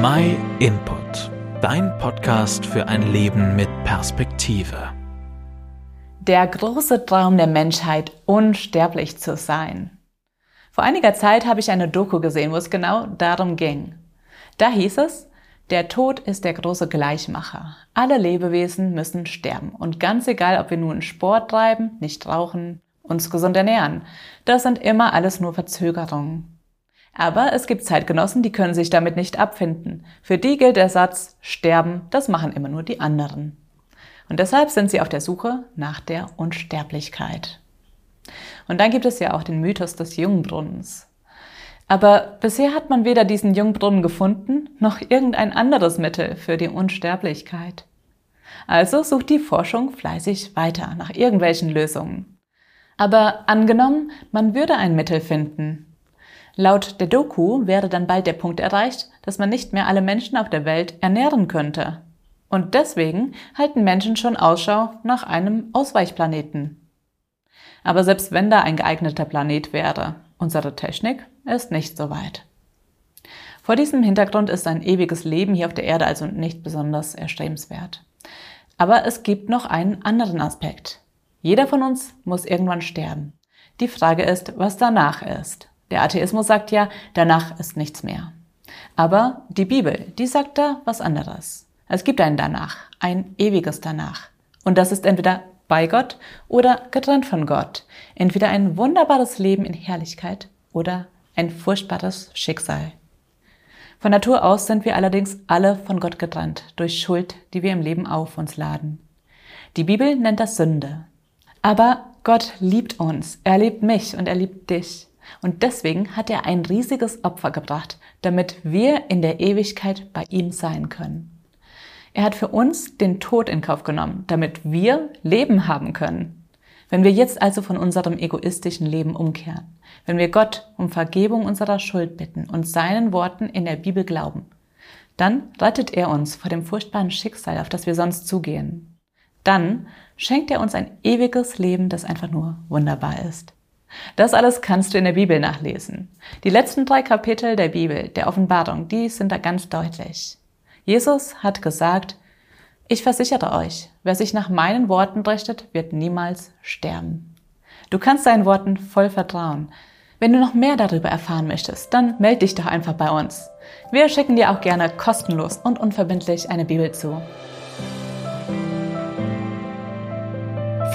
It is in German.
My Input, dein Podcast für ein Leben mit Perspektive. Der große Traum der Menschheit, unsterblich zu sein. Vor einiger Zeit habe ich eine Doku gesehen, wo es genau darum ging. Da hieß es, der Tod ist der große Gleichmacher. Alle Lebewesen müssen sterben. Und ganz egal, ob wir nun Sport treiben, nicht rauchen, uns gesund ernähren, das sind immer alles nur Verzögerungen. Aber es gibt Zeitgenossen, die können sich damit nicht abfinden. Für die gilt der Satz, sterben, das machen immer nur die anderen. Und deshalb sind sie auf der Suche nach der Unsterblichkeit. Und dann gibt es ja auch den Mythos des Jungbrunnens. Aber bisher hat man weder diesen Jungbrunnen gefunden, noch irgendein anderes Mittel für die Unsterblichkeit. Also sucht die Forschung fleißig weiter nach irgendwelchen Lösungen. Aber angenommen, man würde ein Mittel finden, Laut der Doku wäre dann bald der Punkt erreicht, dass man nicht mehr alle Menschen auf der Welt ernähren könnte. Und deswegen halten Menschen schon Ausschau nach einem Ausweichplaneten. Aber selbst wenn da ein geeigneter Planet wäre, unsere Technik ist nicht so weit. Vor diesem Hintergrund ist ein ewiges Leben hier auf der Erde also nicht besonders erstrebenswert. Aber es gibt noch einen anderen Aspekt. Jeder von uns muss irgendwann sterben. Die Frage ist, was danach ist. Der Atheismus sagt ja, danach ist nichts mehr. Aber die Bibel, die sagt da was anderes. Es gibt einen danach, ein ewiges danach. Und das ist entweder bei Gott oder getrennt von Gott. Entweder ein wunderbares Leben in Herrlichkeit oder ein furchtbares Schicksal. Von Natur aus sind wir allerdings alle von Gott getrennt durch Schuld, die wir im Leben auf uns laden. Die Bibel nennt das Sünde. Aber Gott liebt uns, er liebt mich und er liebt dich. Und deswegen hat er ein riesiges Opfer gebracht, damit wir in der Ewigkeit bei ihm sein können. Er hat für uns den Tod in Kauf genommen, damit wir Leben haben können. Wenn wir jetzt also von unserem egoistischen Leben umkehren, wenn wir Gott um Vergebung unserer Schuld bitten und seinen Worten in der Bibel glauben, dann rettet er uns vor dem furchtbaren Schicksal, auf das wir sonst zugehen. Dann schenkt er uns ein ewiges Leben, das einfach nur wunderbar ist. Das alles kannst du in der Bibel nachlesen. Die letzten drei Kapitel der Bibel, der Offenbarung, die sind da ganz deutlich. Jesus hat gesagt, ich versichere euch, wer sich nach meinen Worten richtet, wird niemals sterben. Du kannst seinen Worten voll vertrauen. Wenn du noch mehr darüber erfahren möchtest, dann melde dich doch einfach bei uns. Wir schicken dir auch gerne kostenlos und unverbindlich eine Bibel zu.